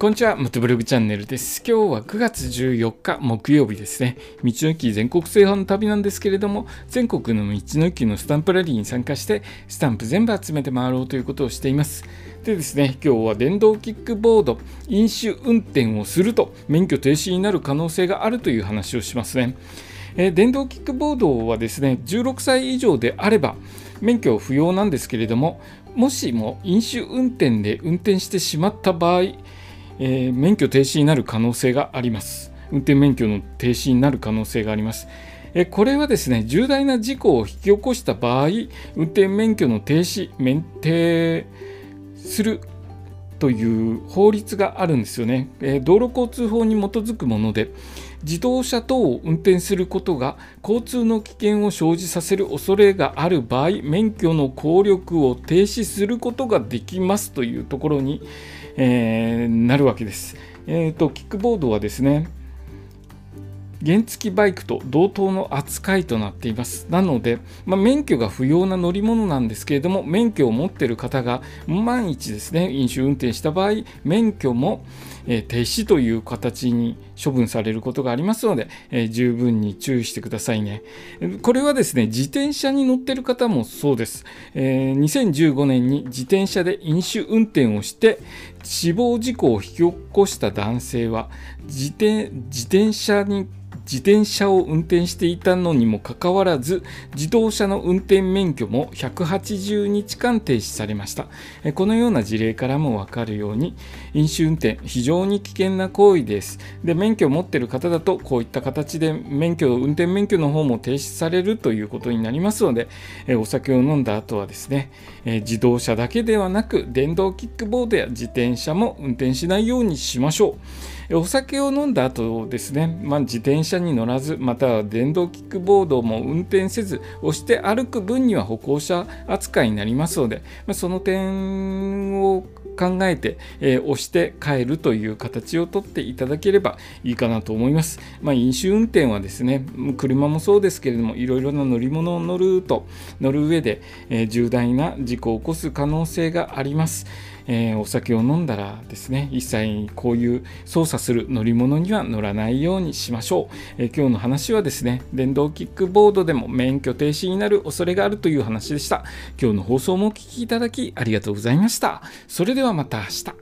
こんにちは、モトブログチャンネルです。今日は9月14日木曜日ですね。道の駅全国制覇の旅なんですけれども、全国の道の駅のスタンプラリーに参加して、スタンプ全部集めて回ろうということをしています。でですね、今日は電動キックボード、飲酒運転をすると免許停止になる可能性があるという話をしますね。え、電動キックボードはですね、16歳以上であれば、免許不要なんですけれども、もしも飲酒運転で運転してしまった場合、えー、免許停止になる可能性があります。運転免許の停止になる可能性があります。えこれはですね、重大な事故を引き起こした場合、運転免許の停止、免停するという法律があるんですよね。え道路交通法に基づくもので、自動車等を運転することが交通の危険を生じさせる恐れがある場合、免許の効力を停止することができますというところに、えー、なるわけです。えーと、キックボードはですね原付バイクと同等の扱いとなっています。なので、まあ、免許が不要な乗り物なんですけれども、免許を持っている方が万一ですね、飲酒運転した場合、免許も、えー、停止という形に処分されることがありますので、えー、十分に注意してくださいね。これはですね、自転車に乗っている方もそうです。えー、2015年に自転車で飲酒運転をして死亡事故を引き起こした男性は自転自転車に自転車を運転していたのにもかかわらず自動車の運転免許も180日間停止されました。このような事例からもわかるように飲酒運転非常に危険な行為です。で免許を持っている方だとこういった形で免許運転免許の方も停止されるということになりますのでお酒を飲んだ後はですね自動車だけではなく電動キックボードや自転車も運転しないようにしましょう。お酒を飲んだ後ですね、まあ、自転車に乗らずまたは電動キックボードも運転せず押して歩く分には歩行者扱いになりますので、ま、その点を考えて、えー、押して帰るという形をとっていただければいいかなと思います。まあ、飲酒運転はですね、車もそうですけれども、いろいろな乗り物を乗ると、乗る上で、えー、重大な事故を起こす可能性があります。えー、お酒を飲んだらですね一切こういう操作する乗り物には乗らないようにしましょう、えー、今日の話はですね電動キックボードでも免許停止になる恐れがあるという話でした。今日の放送もお聴きいただきありがとうございました。それではまた明日。